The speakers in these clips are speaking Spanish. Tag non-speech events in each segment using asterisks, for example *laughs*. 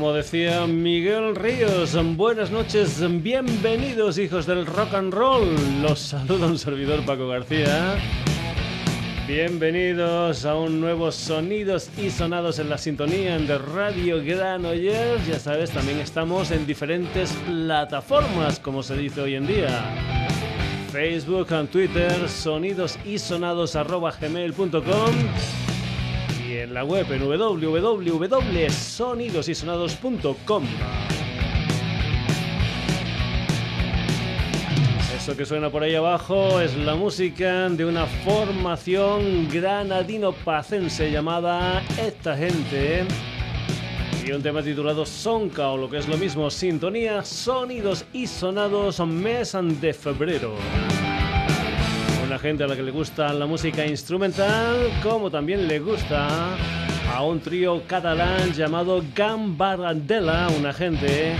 Como decía Miguel Ríos, buenas noches, bienvenidos hijos del rock and roll. Los saluda un servidor Paco García. Bienvenidos a un nuevo Sonidos y Sonados en la sintonía de Radio Granollers. Ya sabes, también estamos en diferentes plataformas, como se dice hoy en día. Facebook, and Twitter, sonidosisonados.gmail.com en la web en www.sonidosysonados.com. Eso que suena por ahí abajo es la música de una formación granadino-pacense llamada Esta Gente y un tema titulado Sonca o lo que es lo mismo, Sintonía, Sonidos y Sonados mes de febrero una gente a la que le gusta la música instrumental, como también le gusta a un trío catalán llamado Gambardella, una gente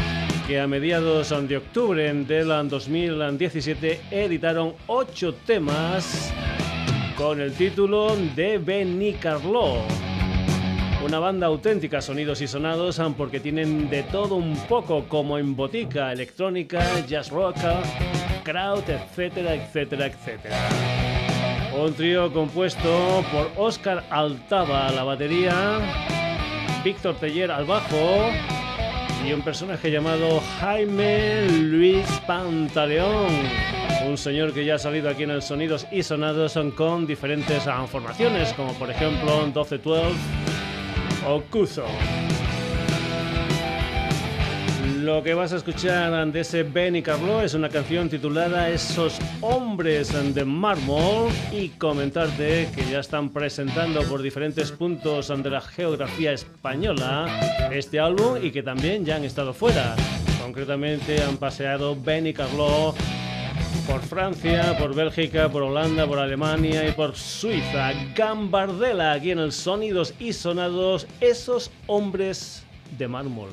que a mediados de octubre del 2017 editaron ocho temas con el título de Benicarló. Una banda auténtica, sonidos y sonados, porque tienen de todo un poco, como en botica, electrónica, jazz rock, crowd, etcétera, etcétera, etcétera. Un trío compuesto por Oscar Altava a la batería, Víctor Teller al bajo y un personaje llamado Jaime Luis Pantaleón. Un señor que ya ha salido aquí en el Sonidos y Sonados con diferentes formaciones, como por ejemplo 12-12 o Cuzo. Lo que vas a escuchar de ese Benny Carlo es una canción titulada Esos hombres de mármol y comentarte que ya están presentando por diferentes puntos de la geografía española este álbum y que también ya han estado fuera. Concretamente han paseado Benny Carlo por Francia, por Bélgica, por Holanda, por Alemania y por Suiza. Gambardella aquí en el Sonidos y Sonados, esos hombres de mármol.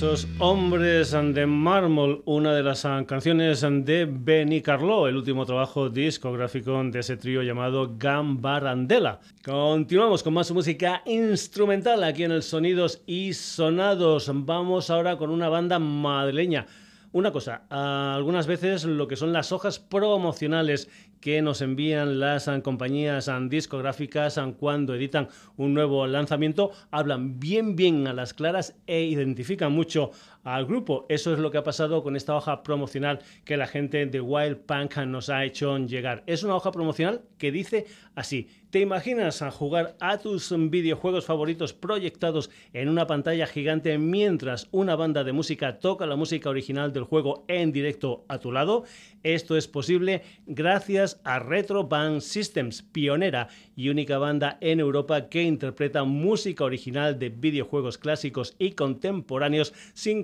Esos hombres de mármol, una de las canciones de Benny Carlo, el último trabajo discográfico de ese trío llamado Gambarandela. Continuamos con más música instrumental aquí en el Sonidos y Sonados. Vamos ahora con una banda madrileña. Una cosa, algunas veces lo que son las hojas promocionales que nos envían las compañías discográficas cuando editan un nuevo lanzamiento, hablan bien bien a las claras e identifican mucho al grupo. Eso es lo que ha pasado con esta hoja promocional que la gente de Wild Punk nos ha hecho llegar. Es una hoja promocional que dice así, ¿te imaginas a jugar a tus videojuegos favoritos proyectados en una pantalla gigante mientras una banda de música toca la música original del juego en directo a tu lado? Esto es posible gracias a Retro Band Systems, pionera y única banda en Europa que interpreta música original de videojuegos clásicos y contemporáneos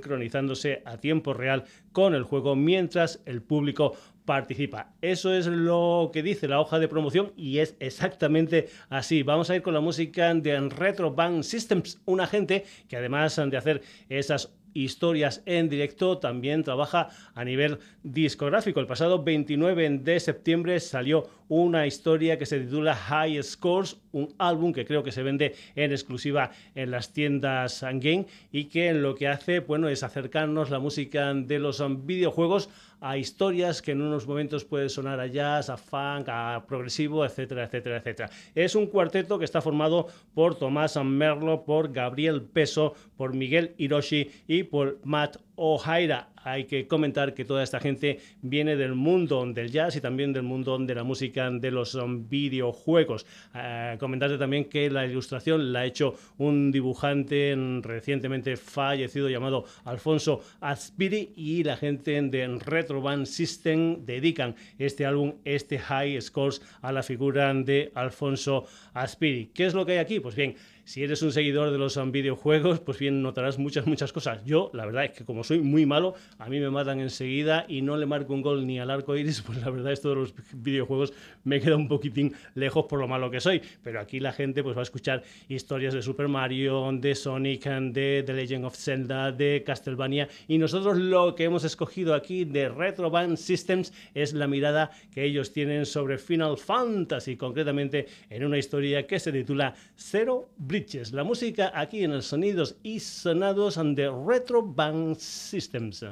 sincronizándose a tiempo real con el juego mientras el público participa. Eso es lo que dice la hoja de promoción y es exactamente así. Vamos a ir con la música de Retro Band Systems, una gente que además de hacer esas historias en directo, también trabaja a nivel discográfico. El pasado 29 de septiembre salió una historia que se titula High Scores, un álbum que creo que se vende en exclusiva en las tiendas Game y que lo que hace bueno, es acercarnos la música de los videojuegos a historias que en unos momentos puede sonar a jazz, a funk, a progresivo, etcétera, etcétera, etcétera. Es un cuarteto que está formado por Tomás Merlo, por Gabriel Peso, por Miguel Hiroshi y por Matt O'Hara. Hay que comentar que toda esta gente viene del mundo del jazz y también del mundo de la música de los um, videojuegos. Eh, comentarte también que la ilustración la ha hecho un dibujante recientemente fallecido llamado Alfonso Aspiri y la gente de Retro Band System dedican este álbum, este High Scores, a la figura de Alfonso Aspiri. ¿Qué es lo que hay aquí? Pues bien, si eres un seguidor de los videojuegos, pues bien notarás muchas, muchas cosas. Yo, la verdad es que como soy muy malo, a mí me matan enseguida y no le marco un gol ni al arco iris, *laughs* pues la verdad esto de los videojuegos me queda un poquitín lejos por lo malo que soy. Pero aquí la gente pues va a escuchar historias de Super Mario, de Sonic, de The Legend of Zelda, de Castlevania y nosotros lo que hemos escogido aquí de Retro Band Systems es la mirada que ellos tienen sobre Final Fantasy, concretamente en una historia que se titula Zero la música aquí en el Sonidos y Sonados de Retro Band Systems.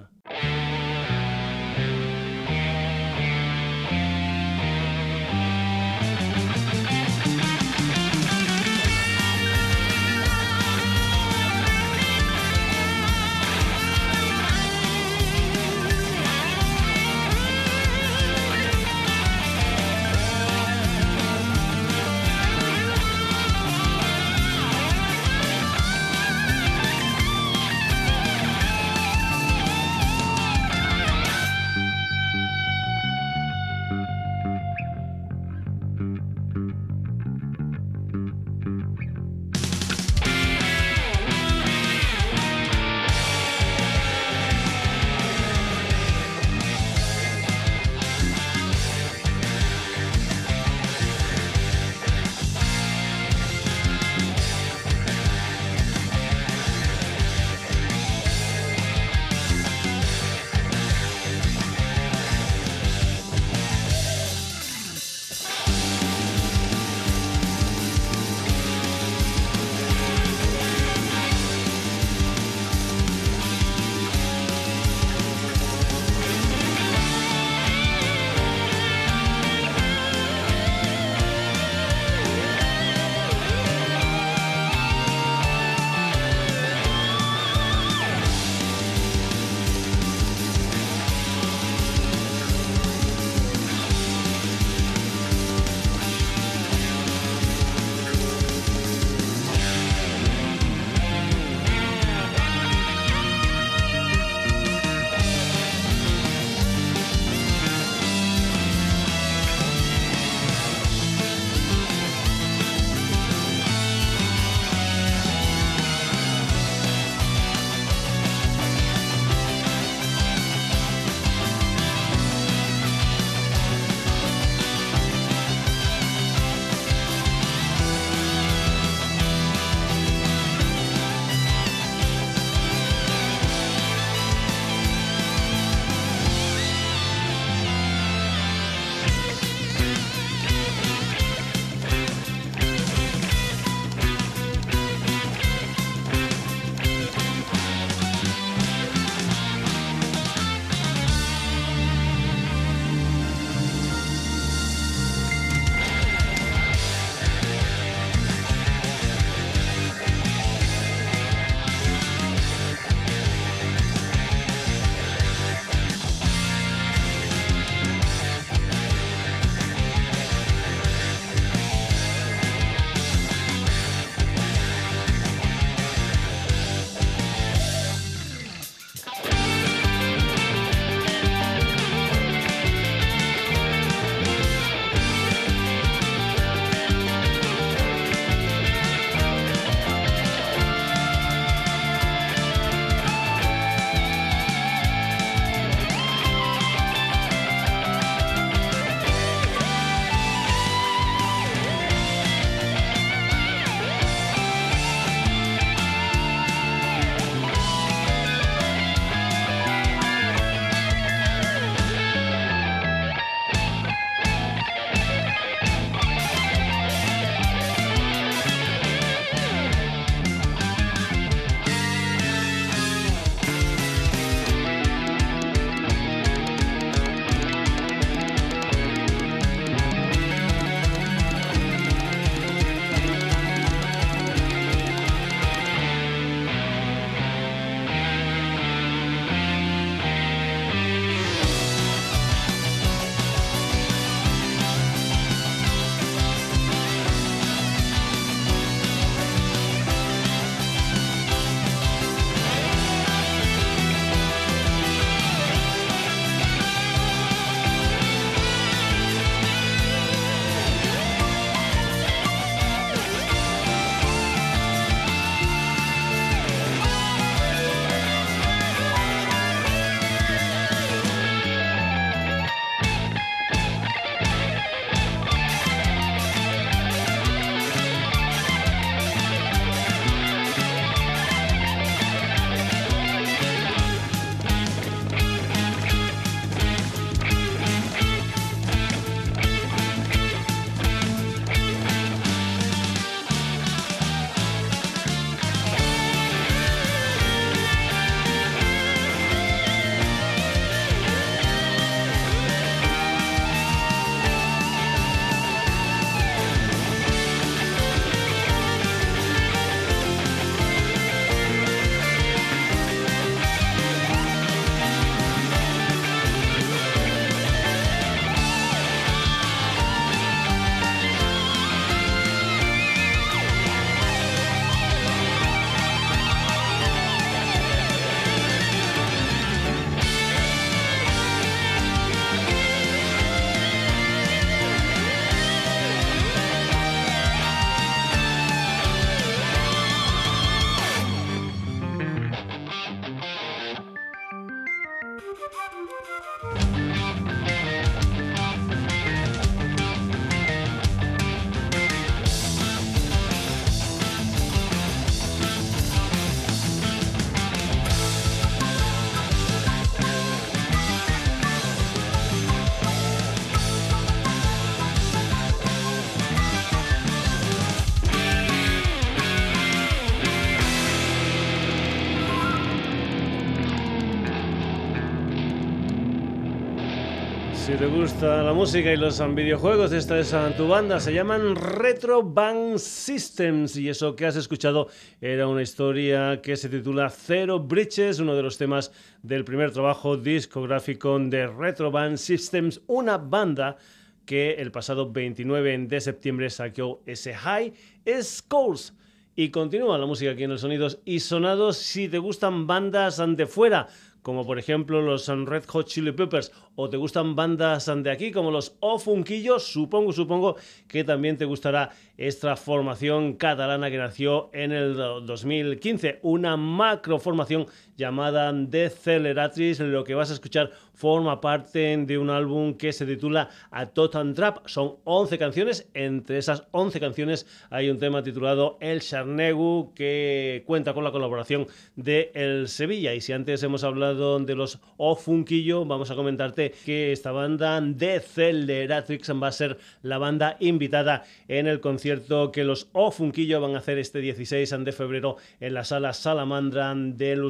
Te gusta la música y los videojuegos, esta es tu banda. Se llaman Retro Band Systems. Y eso que has escuchado era una historia que se titula Zero Bridges, uno de los temas del primer trabajo discográfico de Retro Band Systems, una banda que el pasado 29 de septiembre sacó ese High Scores. Y continúa la música aquí en los sonidos y sonados. Si te gustan bandas de fuera, como por ejemplo los Red Hot Chili Peppers, o te gustan bandas de aquí como los Ofunquillos, supongo, supongo que también te gustará esta formación catalana que nació en el 2015, una macro formación llamada Deceleratriz. Lo que vas a escuchar forma parte de un álbum que se titula A Total Trap. Son 11 canciones, entre esas 11 canciones hay un tema titulado El Charnegu que cuenta con la colaboración de El Sevilla. Y si antes hemos hablado de los Ofunquillo, vamos a comentarte que esta banda Deceleratrix va a ser la banda invitada en el concierto cierto que los Ofunquillo van a hacer este 16 de febrero en la sala Salamandra del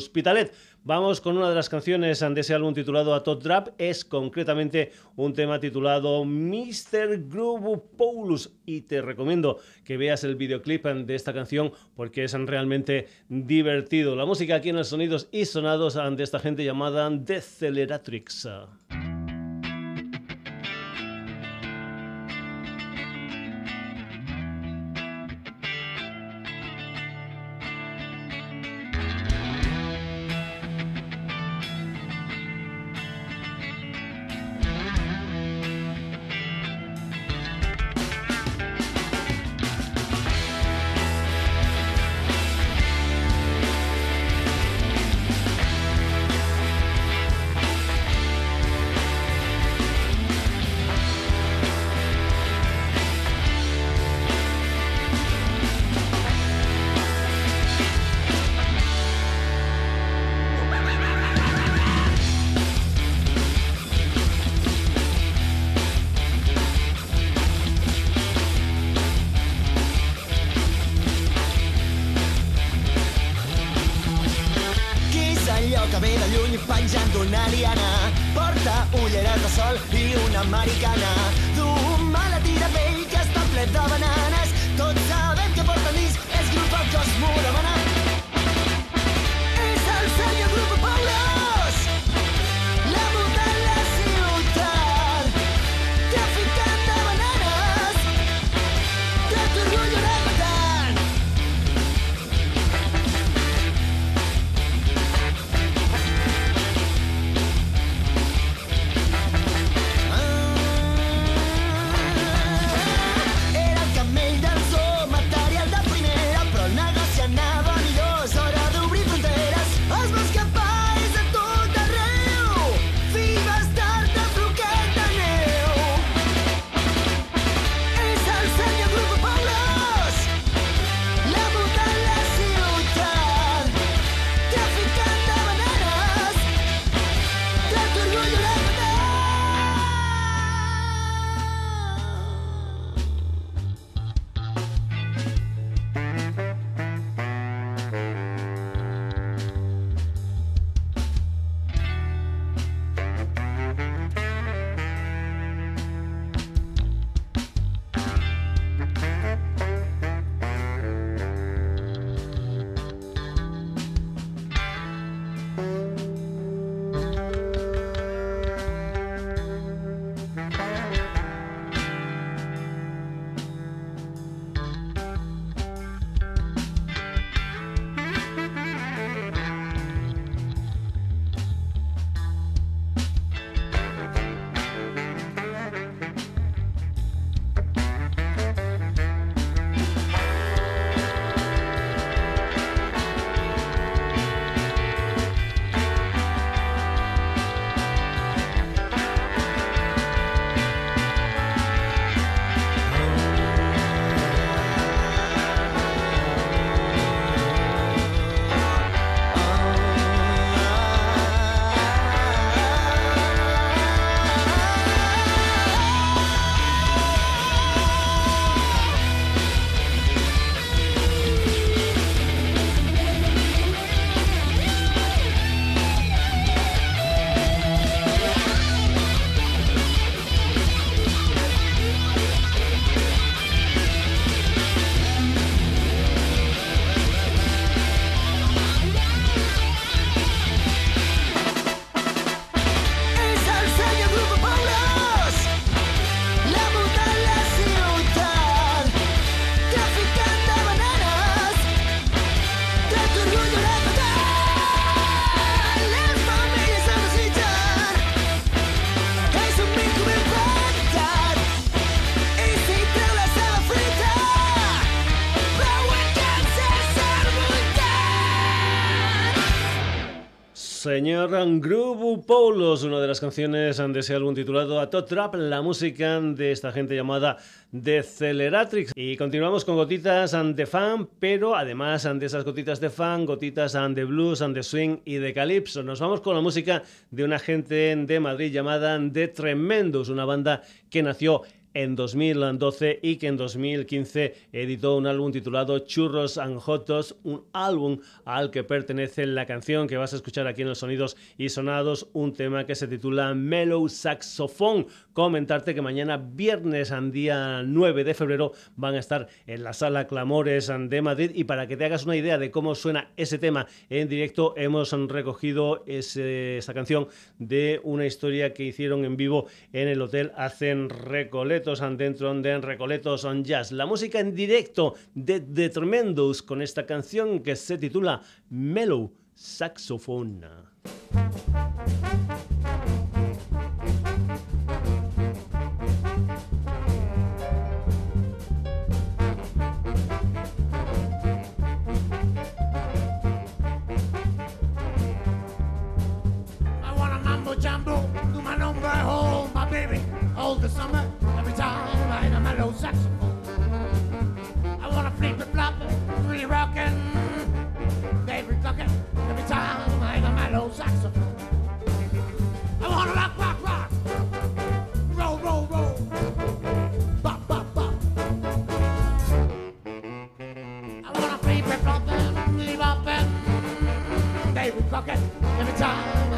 Vamos con una de las canciones de ese álbum titulado A Tot Drap. Es concretamente un tema titulado Mr. Groove Paulus. Y te recomiendo que veas el videoclip de esta canción porque es realmente divertido. La música aquí en los sonidos y sonados de esta gente llamada Deceleratrix. americana. Señor Groove Polos, una de las canciones de ese álbum titulado A Tot Trap, la música de esta gente llamada Deceleratrix. Y continuamos con gotitas de fan, pero además de esas gotitas de fan, gotitas de blues, de swing y de calypso. Nos vamos con la música de una gente de Madrid llamada The Tremendous, una banda que nació 2012 y que en 2015 editó un álbum titulado Churros and Jotos, un álbum al que pertenece la canción que vas a escuchar aquí en los Sonidos y Sonados, un tema que se titula Mellow Saxophone. Comentarte que mañana, viernes, día 9 de febrero, van a estar en la sala Clamores de Madrid y para que te hagas una idea de cómo suena ese tema en directo, hemos recogido esa canción de una historia que hicieron en vivo en el Hotel Hacen Recoleto dentro de Recoletos on Jazz. La música en directo de The Tremendous con esta canción que se titula Mellow Saxophone. jumbo, do my number, hold my baby, hold the summer. Saxophone. I wanna flip it, flop really rockin', baby cluckin'. Every time I hit my low saxophone. I wanna rock, rock, rock, roll, roll, roll, bop, bop, bop. I wanna flip it, flop really boppin', baby cluckin'. Every time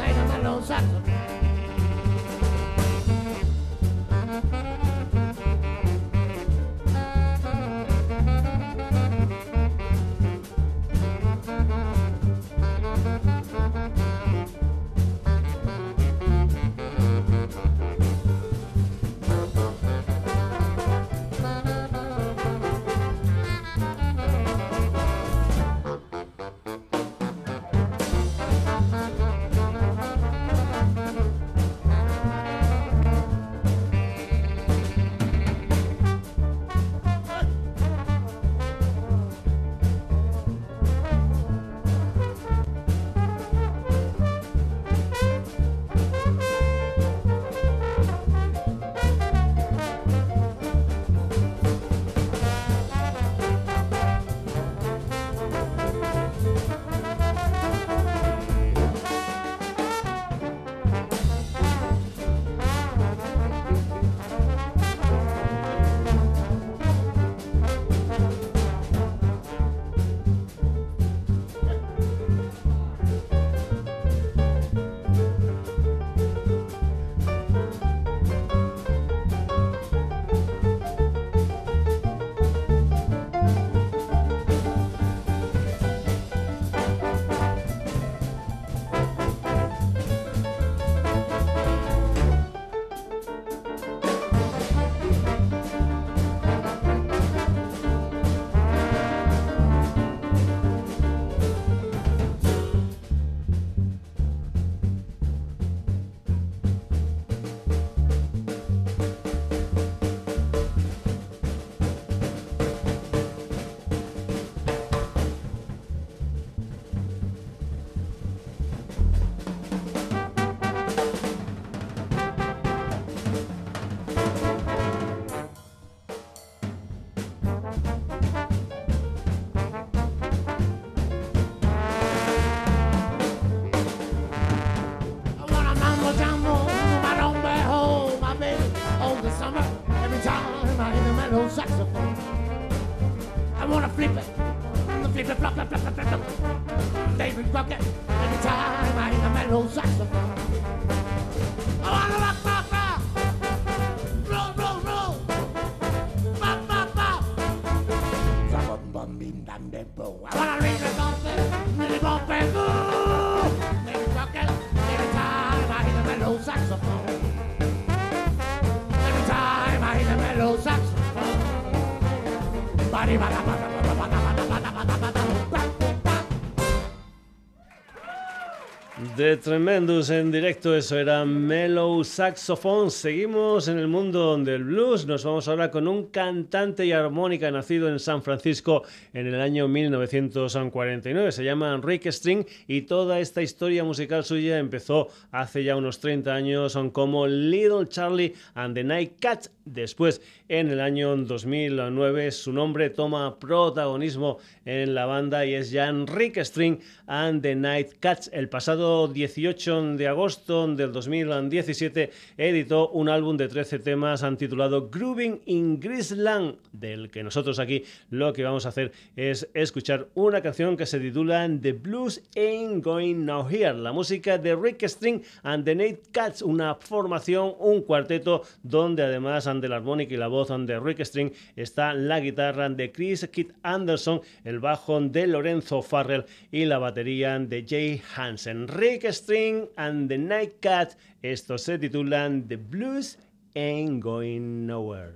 The Tremendous en directo, eso era Mellow Saxophone. Seguimos en el mundo del blues. Nos vamos ahora con un cantante y armónica nacido en San Francisco en el año 1949. Se llama Rick String y toda esta historia musical suya empezó hace ya unos 30 años como Little Charlie and the Night Cats. Después, en el año 2009, su nombre toma protagonismo en la banda y es ya Rick String and the Night Cats. El pasado 18 de agosto del 2017 editó un álbum de 13 temas titulado Grooving in Grisland, del que nosotros aquí lo que vamos a hacer es escuchar una canción que se titula The Blues Ain't Going Now Here, la música de Rick String and the Nate Cats, una formación, un cuarteto donde además de la armónica y la voz de Rick String está la guitarra de Chris Kit Anderson, el bajo de Lorenzo Farrell y la batería de Jay Hansen. Rick String and the Night Cat. Estos se titulan The Blues Ain't Going Nowhere.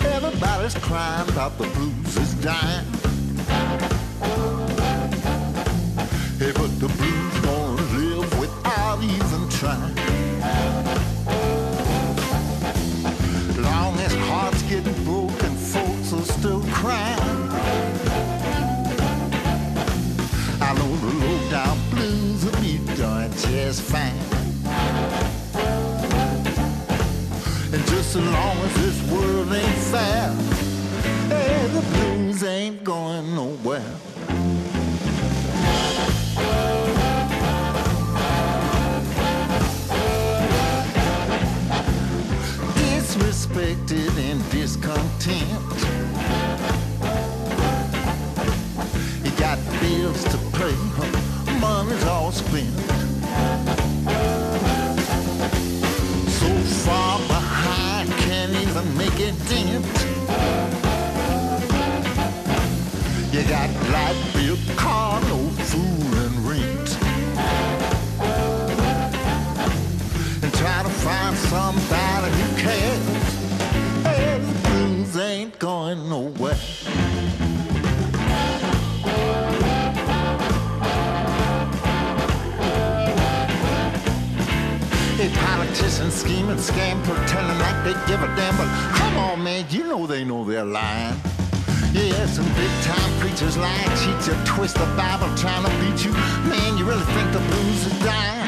Everybody's crying about the blues is dying. Hey, but the blues just fine. And just as long as this world ain't fair, hey, the blues ain't going nowhere. disrespected and discontent. You got bills to pay, money's all spent. So far behind, can't even make a dent. You got light bill, car, scheme and scam, pretending like they give a damn. But come on, man, you know they know they're lying. Yeah, some big time preachers lie, cheat you, twist the Bible trying to beat you. Man, you really think the blues is dying?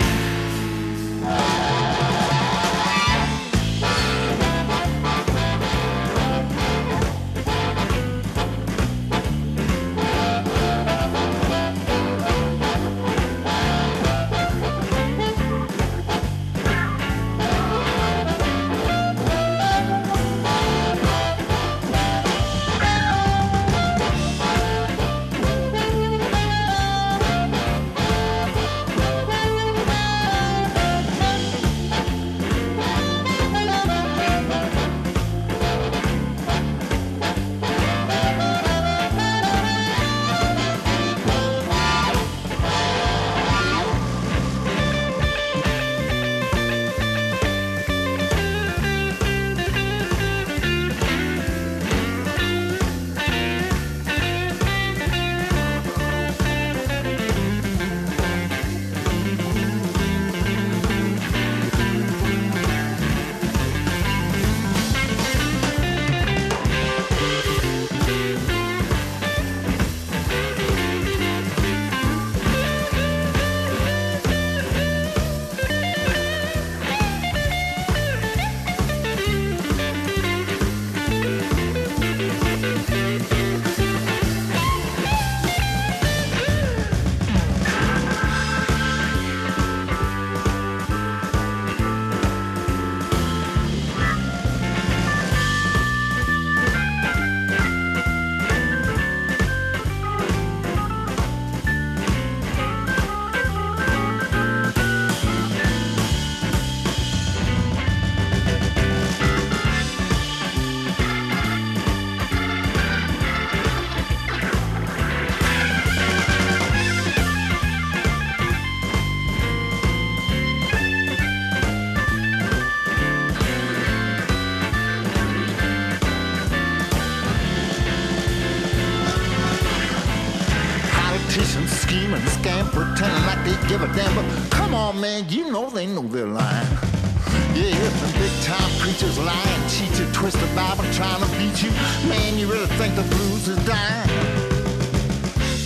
Lie cheat you, twist the Bible trying to beat you. Man, you really think the blues is dying?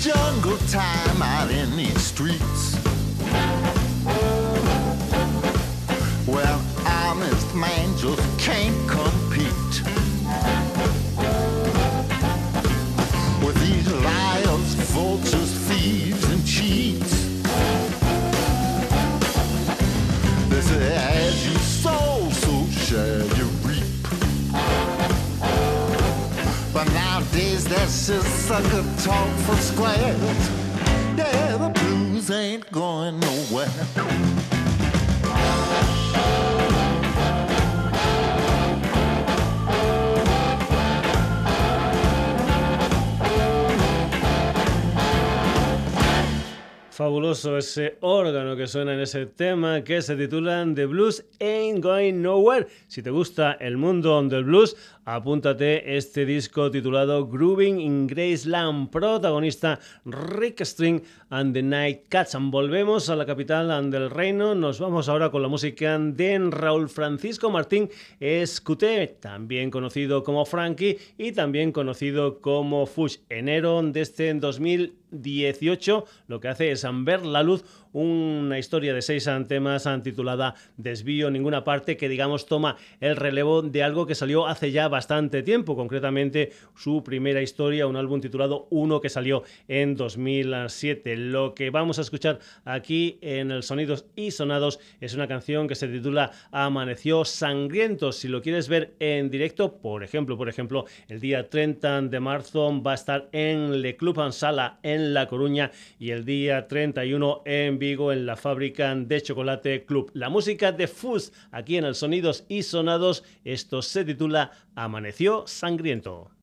Jungle time just sucker talk for squares. The blues ain't going nowhere. Fabuloso ese órgano que suena en ese tema que se titula The Blues Ain't Going Nowhere. Si te gusta el mundo del blues, apúntate este disco titulado Grooving in Graceland, protagonista Rick String and the Night Cats. Volvemos a la capital del reino, nos vamos ahora con la música de Raúl Francisco Martín Escuté, también conocido como Frankie y también conocido como Fush. Enero de este 2018 lo que hace es ver la luz una historia de seis temas titulada Desvío ninguna parte, que digamos toma el relevo de algo que salió hace ya bastante tiempo, concretamente su primera historia, un álbum titulado Uno que salió en 2007. Lo que vamos a escuchar aquí en el Sonidos y Sonados es una canción que se titula Amaneció Sangriento. Si lo quieres ver en directo, por ejemplo, por ejemplo, el día 30 de marzo va a estar en Le Club Sala en La Coruña y el día 31 en en la fábrica de chocolate Club. La música de Fuzz aquí en el Sonidos y Sonados. Esto se titula Amaneció Sangriento.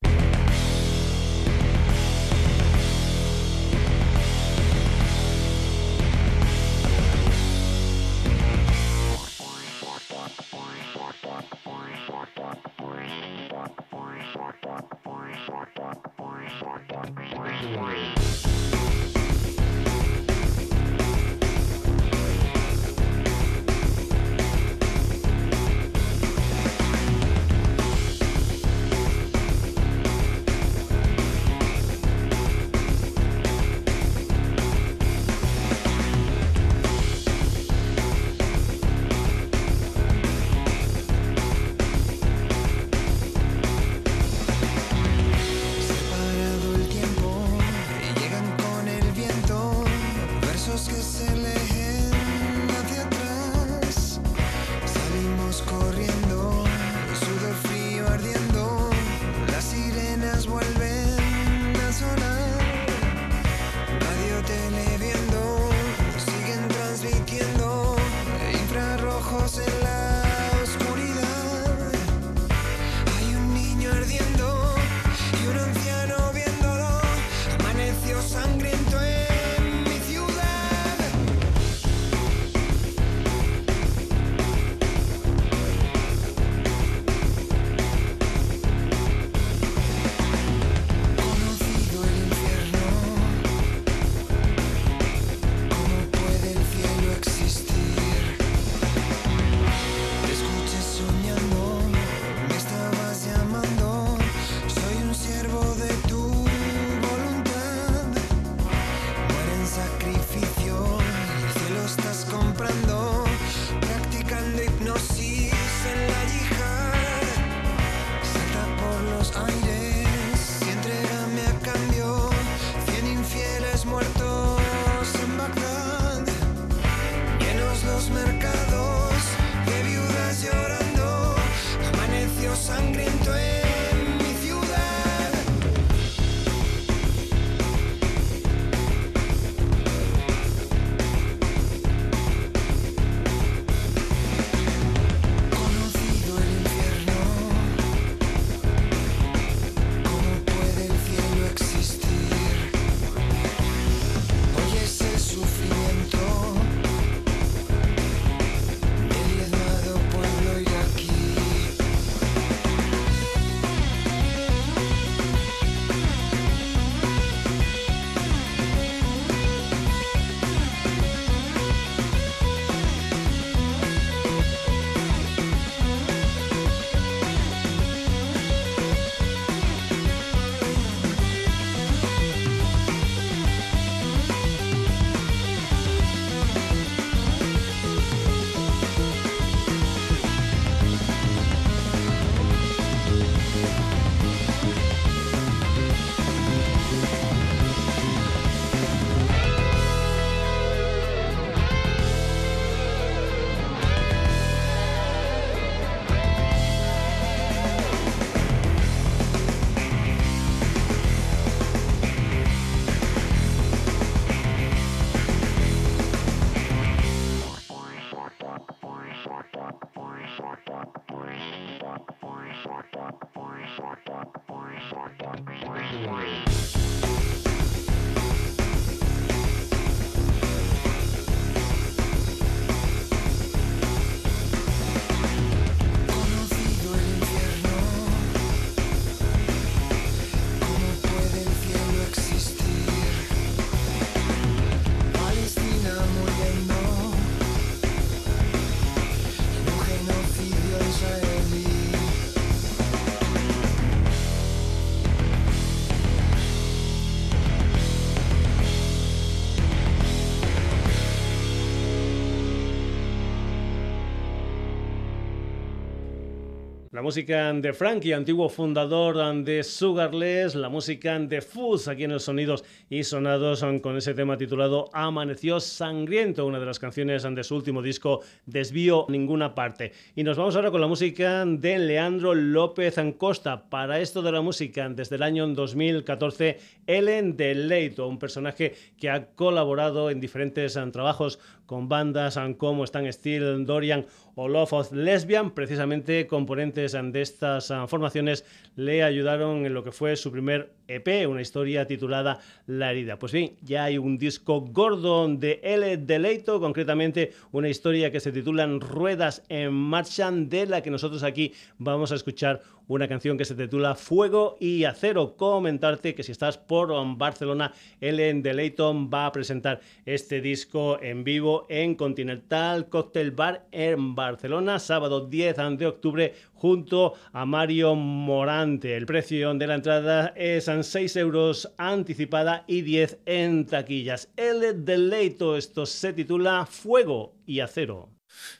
La música de Frankie, antiguo fundador de Sugarless, la música de Fuzz aquí en los Sonidos y Sonados con ese tema titulado Amaneció Sangriento, una de las canciones de su último disco Desvío Ninguna Parte. Y nos vamos ahora con la música de Leandro López Ancosta. Para esto de la música, desde el año 2014, Ellen Leito, un personaje que ha colaborado en diferentes trabajos con bandas como Stan Steel, Dorian o Love of Lesbian, precisamente componentes de estas ah, formaciones le ayudaron en lo que fue su primer EP, una historia titulada La herida. Pues bien, ya hay un disco gordo de L. Deleito, concretamente una historia que se titula Ruedas en Marcha, de la que nosotros aquí vamos a escuchar una canción que se titula Fuego y Acero. Comentarte que si estás por Barcelona, Ellen Delayton va a presentar este disco en vivo en Continental Cocktail Bar en Barcelona, sábado 10 de octubre, junto a Mario Morante. El precio de la entrada es 6 euros anticipada y 10 en taquillas. El deleito, esto se titula Fuego y Acero.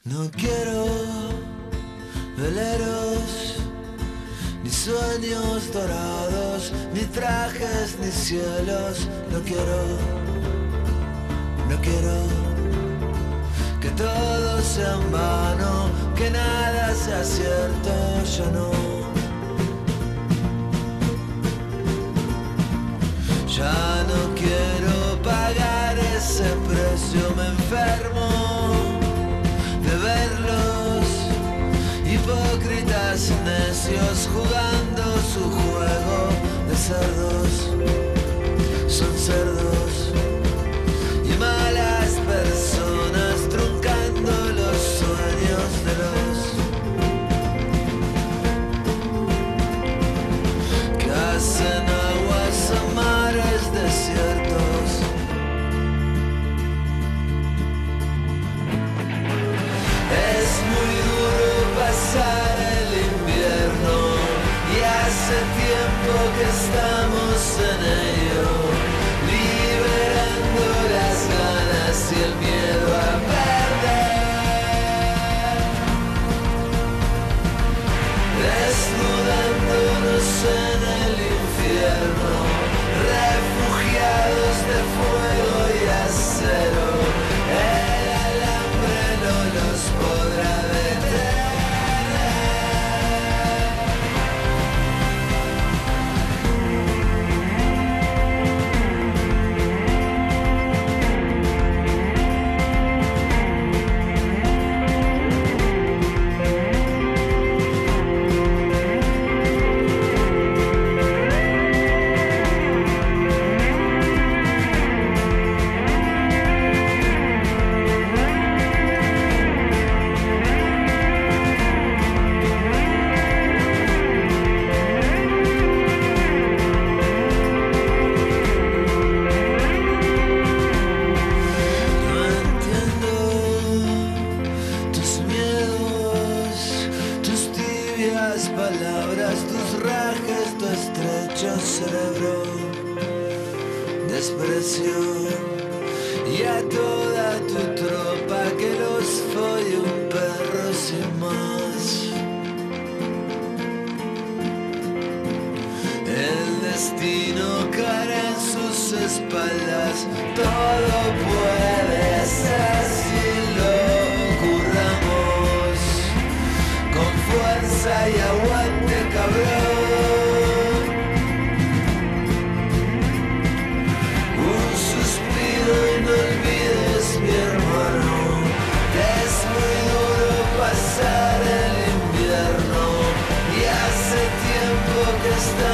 No quiero veleros, ni sueños dorados, ni trajes, ni cielos. No quiero, no quiero que todo sea en vano, que nada sea cierto, yo no. Ya no quiero pagar ese precio, me enfermo de verlos, hipócritas necios jugando su juego de cerdos, son cerdos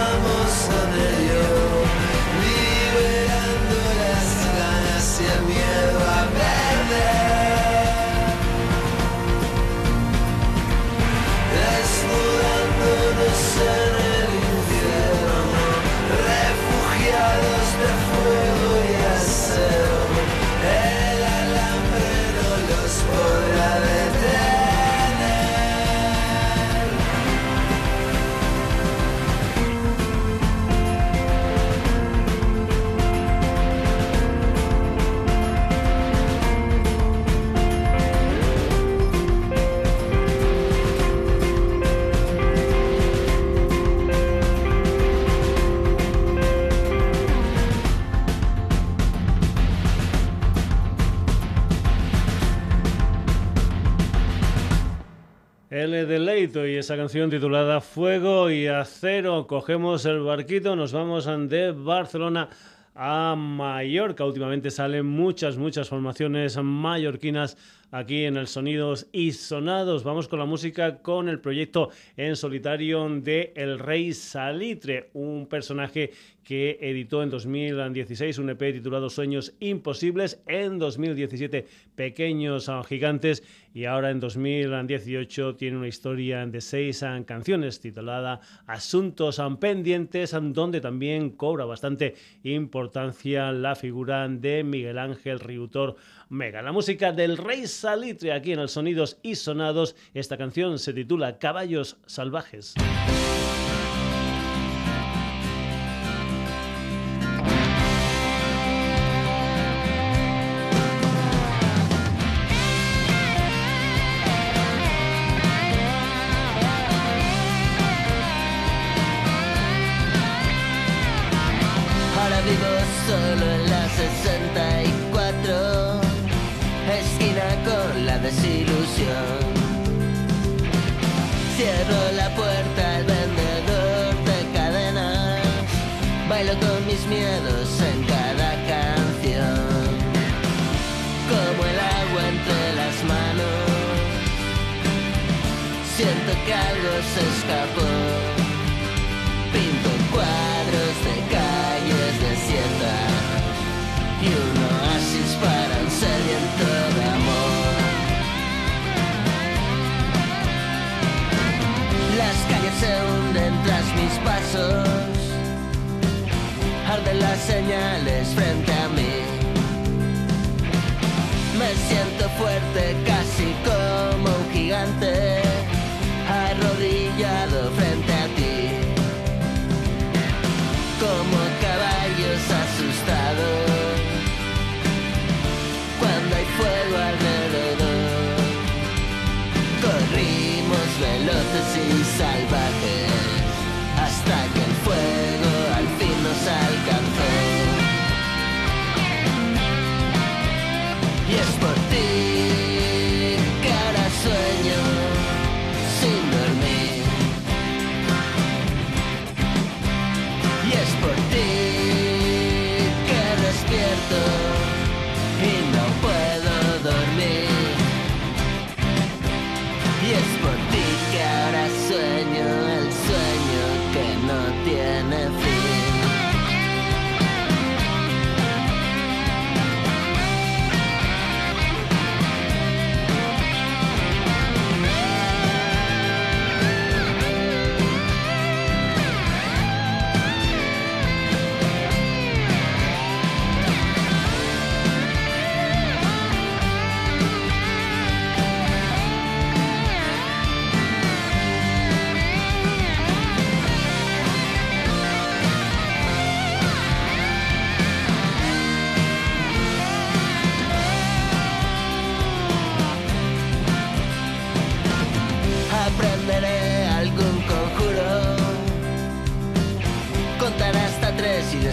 vamos a Y esa canción titulada Fuego y Acero. Cogemos el barquito, nos vamos de Barcelona a Mallorca. Últimamente salen muchas, muchas formaciones mallorquinas aquí en el Sonidos y Sonados. Vamos con la música con el proyecto en solitario de El Rey Salitre, un personaje que editó en 2016 un EP titulado Sueños Imposibles, en 2017 Pequeños Gigantes y ahora en 2018 tiene una historia de seis canciones titulada Asuntos Pendientes, donde también cobra bastante importancia la figura de Miguel Ángel Riutor Mega. La música del Rey Salitre aquí en el Sonidos y Sonados. Esta canción se titula Caballos Salvajes. Bailo con mis miedos en cada canción. Como el agua entre las manos. Siento que algo se escapó. Pinto cuadros de calles desiertas y un oasis para un sediento de amor. Las calles se hunden tras mis pasos de las señales frente a mí. Me siento fuerte, casi como un gigante.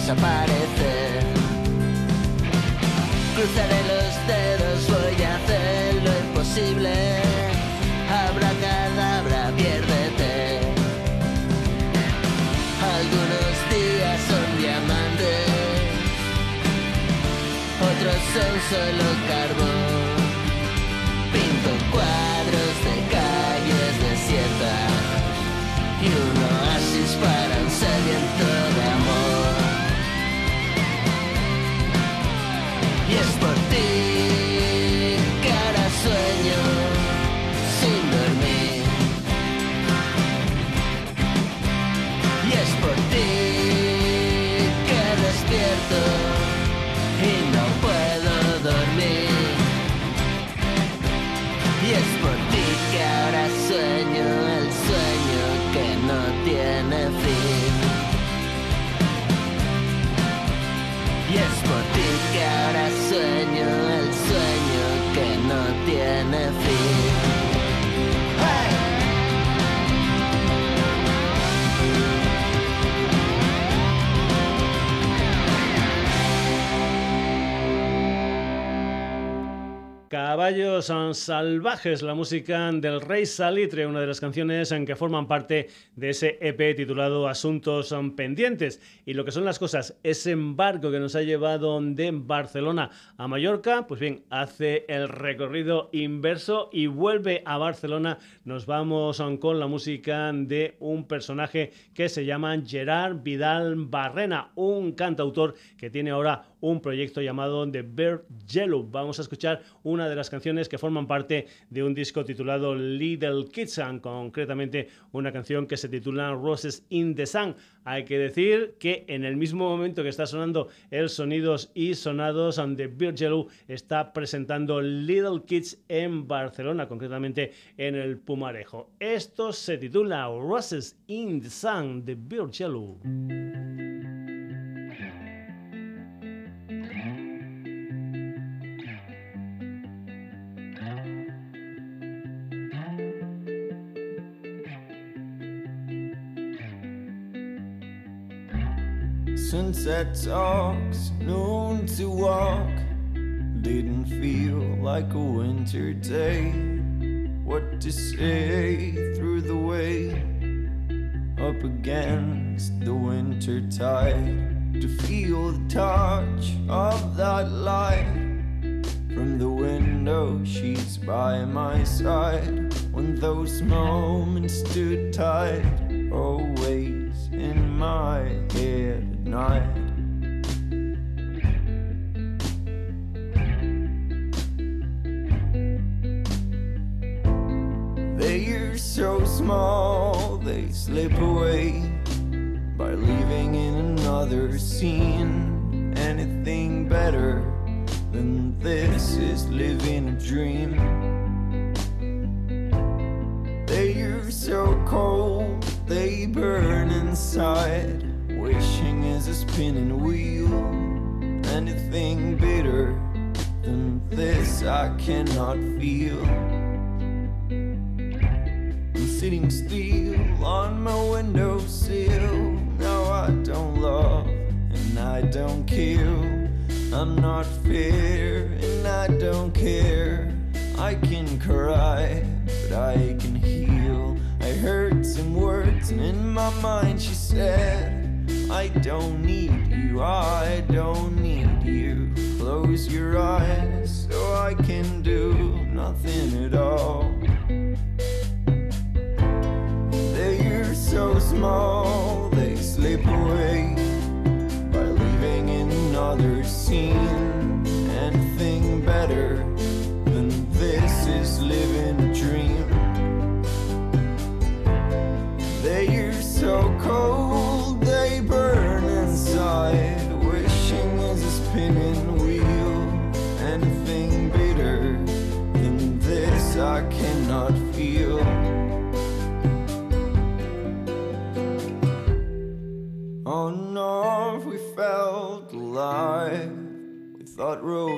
desaparecer. Cruzaré los dedos, voy a hacer lo imposible. Habrá cadabra, piérdete. Algunos días son diamantes, otros son solo Caballos Salvajes, la música del Rey Salitre, una de las canciones en que forman parte de ese EP titulado Asuntos Pendientes. Y lo que son las cosas, ese embarco que nos ha llevado de Barcelona a Mallorca, pues bien, hace el recorrido inverso y vuelve a Barcelona. Nos vamos con la música de un personaje que se llama Gerard Vidal Barrena, un cantautor que tiene ahora un proyecto llamado The Bird Yellow. Vamos a escuchar una de las canciones que forman parte de un disco titulado Little Kitchen, concretamente una canción que se titula Roses in the Sun. Hay que decir que en el mismo momento que está sonando el Sonidos y Sonados, The Bird Yellow está presentando Little Kids en Barcelona, concretamente en el Pumarejo. Esto se titula Roses in the Sun, The Bird Yellow. Sunset talks, noon to walk. Didn't feel like a winter day. What to say through the way, up against the winter tide. To feel the touch of that light from the window, she's by my side. When those moments stood tight, always in my head night.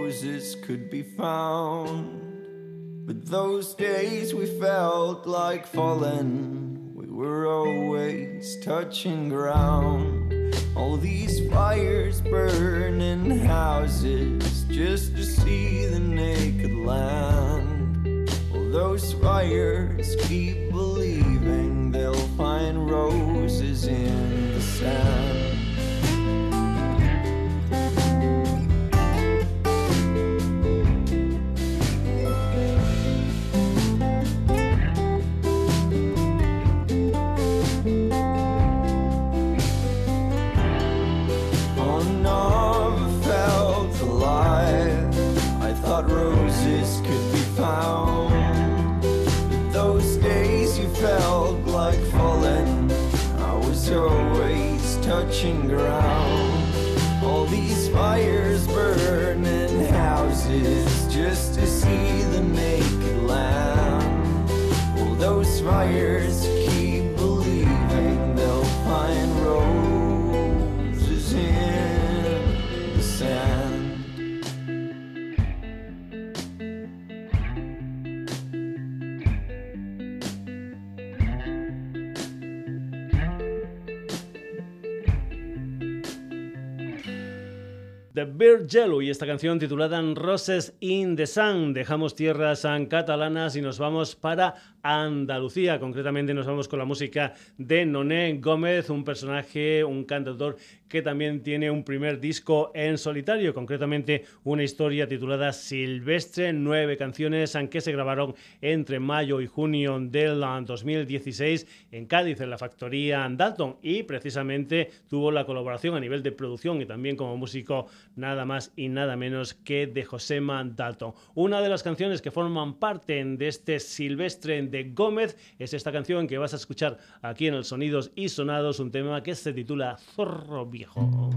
Roses could be found. But those days we felt like falling we were always touching ground. All these fires burning houses just to see the naked land. All those fires keep believing they'll find roses in the sand. linger. The Bird Jello y esta canción titulada Roses in the Sun. Dejamos tierras catalanas y nos vamos para Andalucía. Concretamente nos vamos con la música de Noné Gómez, un personaje, un cantautor que también tiene un primer disco en solitario, concretamente una historia titulada Silvestre, nueve canciones que se grabaron entre mayo y junio del 2016 en Cádiz, en la factoría Dalton, y precisamente tuvo la colaboración a nivel de producción y también como músico nada más y nada menos que de Josema Dalton. Una de las canciones que forman parte de este Silvestre de Gómez es esta canción que vas a escuchar aquí en el Sonidos y Sonados, un tema que se titula Zorro Viejo.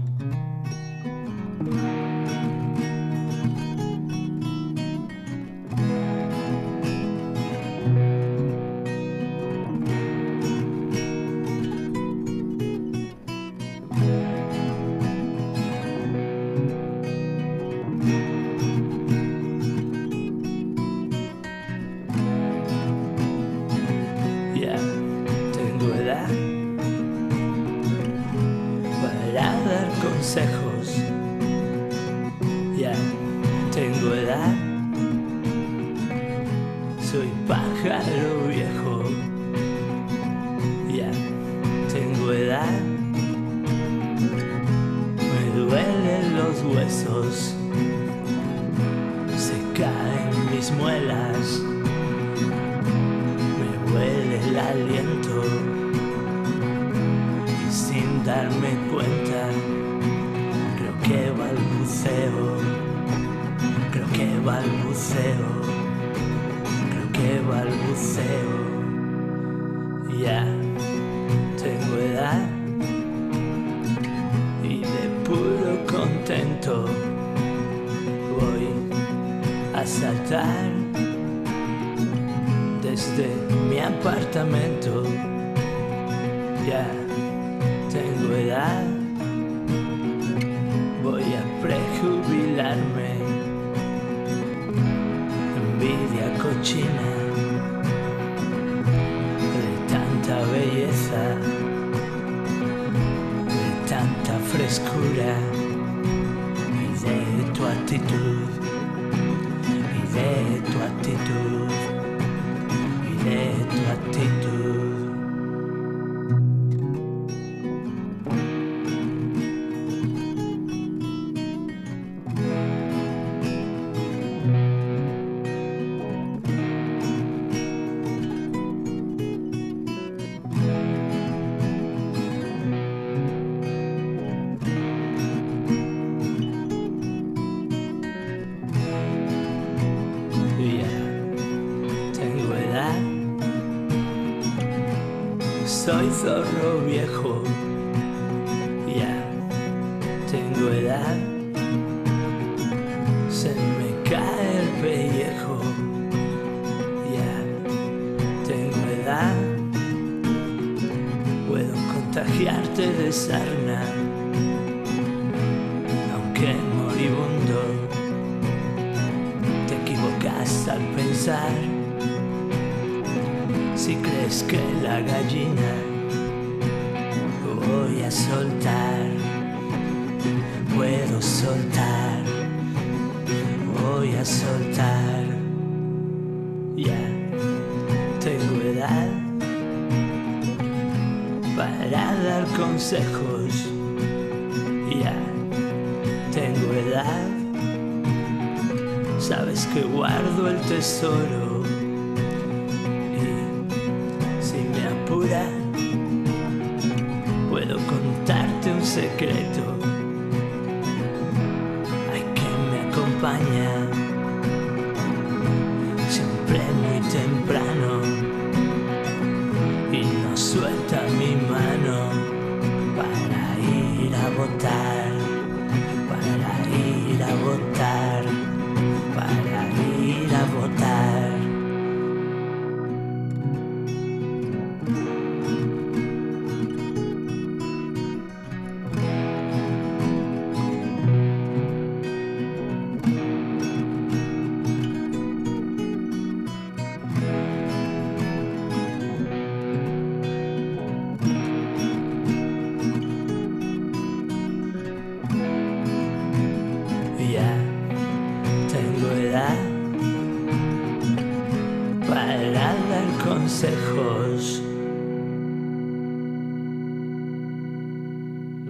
گذار روی خود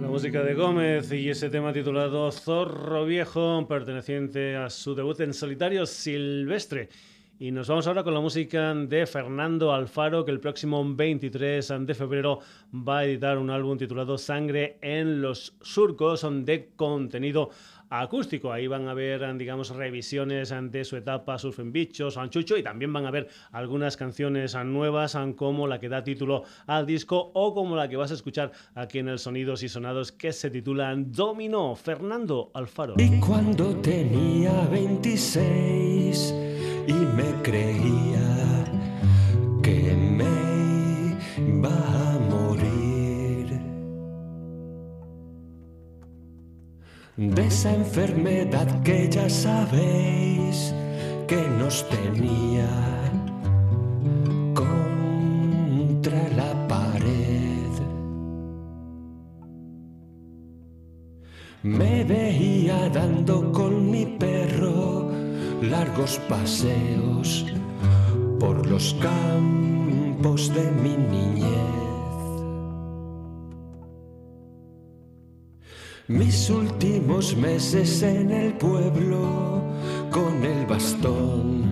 La música de Gómez y ese tema titulado Zorro Viejo, perteneciente a su debut en solitario Silvestre. Y nos vamos ahora con la música de Fernando Alfaro, que el próximo 23 de febrero va a editar un álbum titulado Sangre en los Surcos, de contenido acústico. Ahí van a ver, digamos, revisiones de su etapa Surf en Bichos, Anchucho, y también van a ver algunas canciones nuevas, como la que da título al disco o como la que vas a escuchar aquí en el Sonidos y Sonados, que se titula Domino, Fernando Alfaro. Y cuando tenía 26 y me creía que me iba de esa enfermedad que ya sabéis que nos tenía contra la pared. Me veía dando con mi perro largos paseos por los campos de mi niñez. Mis últimos meses en el pueblo con el bastón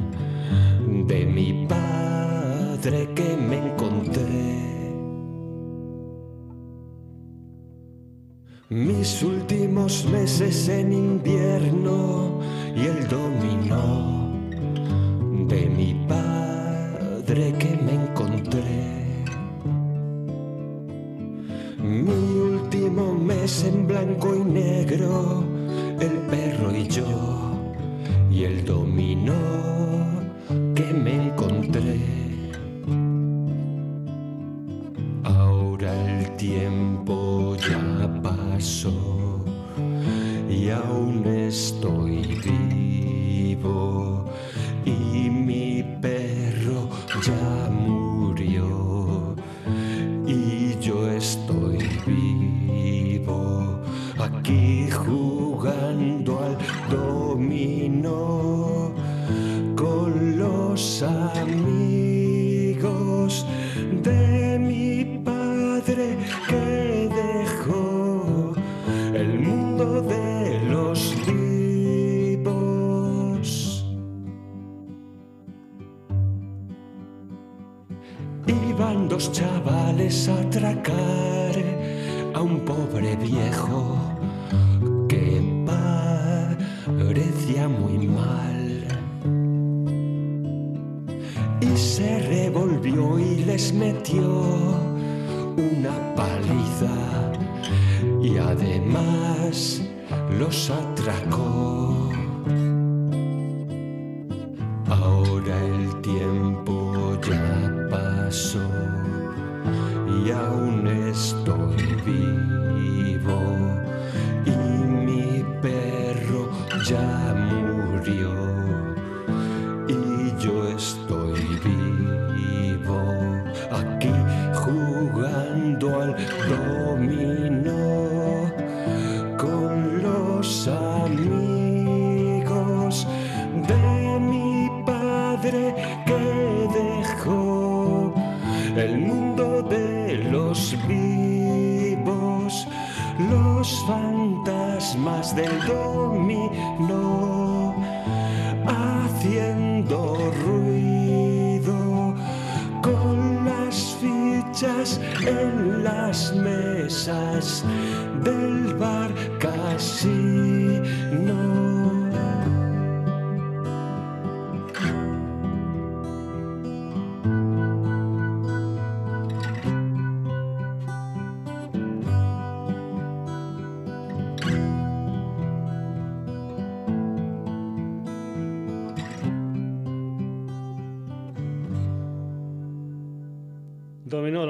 de mi padre que me encontré. Mis últimos meses en invierno y el dominó de mi padre que me encontré. Mi último mes en blanco y negro, el perro y yo, y el dominó que me encontré. Ahora el tiempo ya pasó y aún estoy vivo y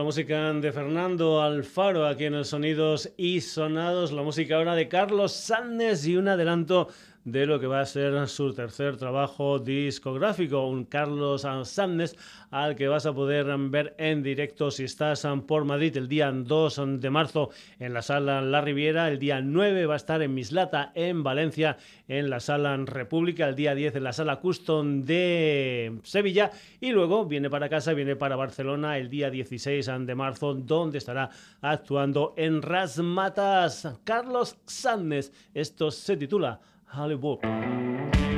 música de Fernando Alfaro aquí en el Sonidos y Sonados, la música ahora de Carlos Sánchez y un adelanto de lo que va a ser su tercer trabajo discográfico, un Carlos Sannes al que vas a poder ver en directo si estás por Madrid el día 2 de marzo en la sala La Riviera, el día 9 va a estar en Mislata en Valencia en la sala República, el día 10 en la sala Custom de Sevilla. Y luego viene para casa, viene para Barcelona el día 16 de marzo donde estará actuando en Rasmatas. Carlos Sannes. Esto se titula Hallelujah.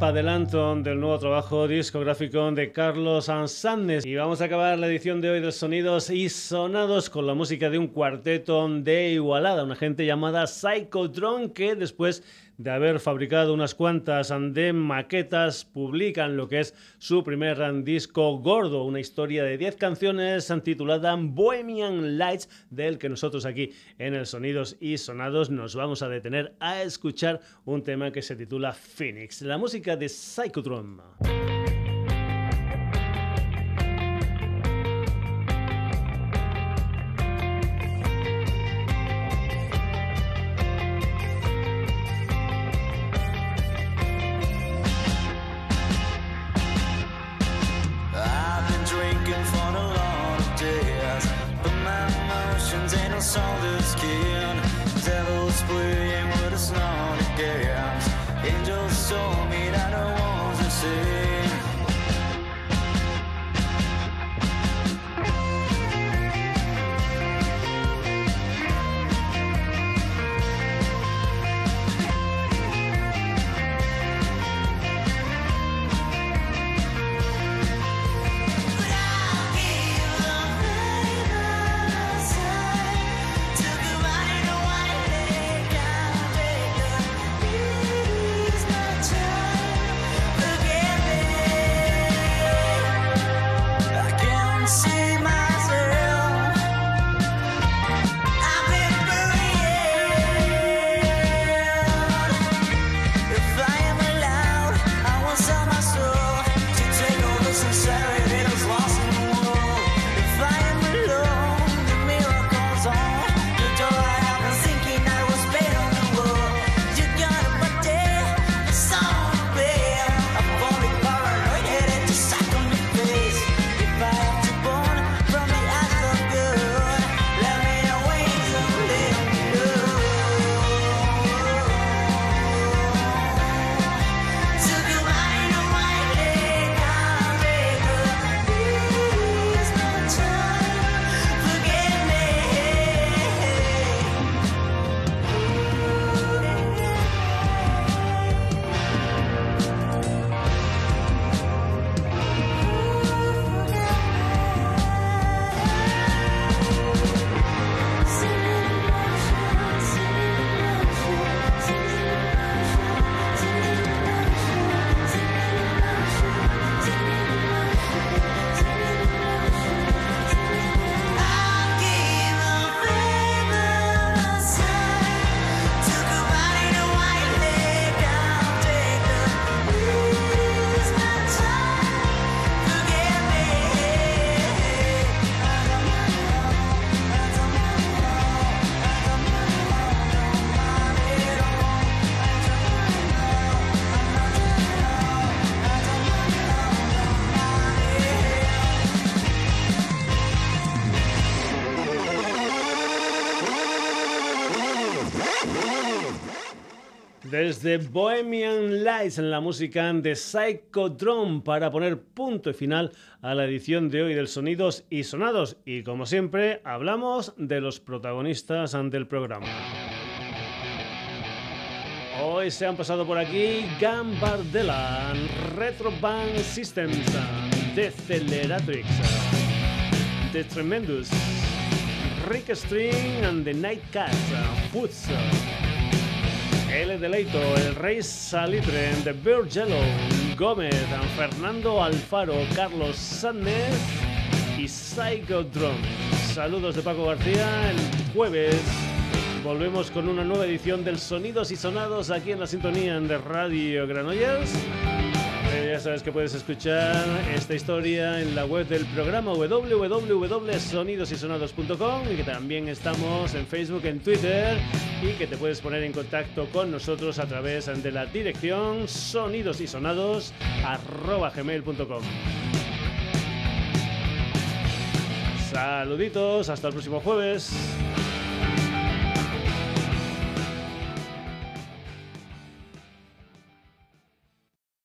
Adelanto del nuevo trabajo discográfico de Carlos Ansanes. Y vamos a acabar la edición de hoy de Sonidos y Sonados con la música de un cuarteto de Igualada, una gente llamada Psychotron que después de haber fabricado unas cuantas de maquetas, publican lo que es su primer disco gordo, una historia de 10 canciones titulada Bohemian Lights, del que nosotros aquí en el Sonidos y Sonados nos vamos a detener a escuchar un tema que se titula Phoenix, la música de Psychotron. Desde Bohemian Lights en la música de Psychodrome para poner punto y final a la edición de hoy del Sonidos y Sonados. Y como siempre, hablamos de los protagonistas del programa. Hoy se han pasado por aquí Gambardella, Retro Band Systems, Deceleratrix, The Tremendous, Rick String and the Night Cats, Foods. El Deleito, El Rey Salitre, The Bird Yellow, Gómez, Fernando Alfaro, Carlos Sánchez y Psychodrome. Saludos de Paco García. El jueves volvemos con una nueva edición del Sonidos y Sonados aquí en la sintonía de Radio Granollers. Eh, Ya sabes que puedes escuchar esta historia en la web del programa www.sonidosysonados.com y que también estamos en Facebook, en Twitter y que te puedes poner en contacto con nosotros a través de la dirección sonidosysonados.gmail.com Saluditos, hasta el próximo jueves.